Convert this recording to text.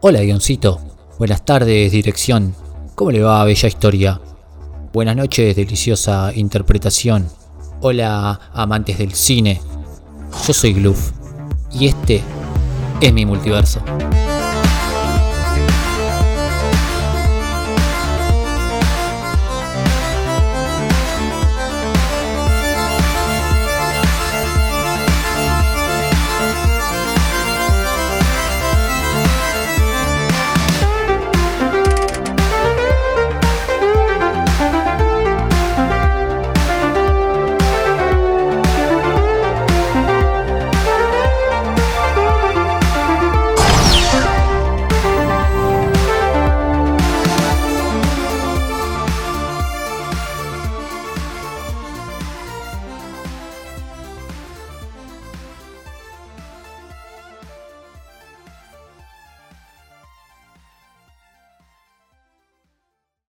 Hola, guioncito. Buenas tardes, dirección. ¿Cómo le va, bella historia? Buenas noches, deliciosa interpretación. Hola, amantes del cine. Yo soy Gluff. Y este es mi multiverso.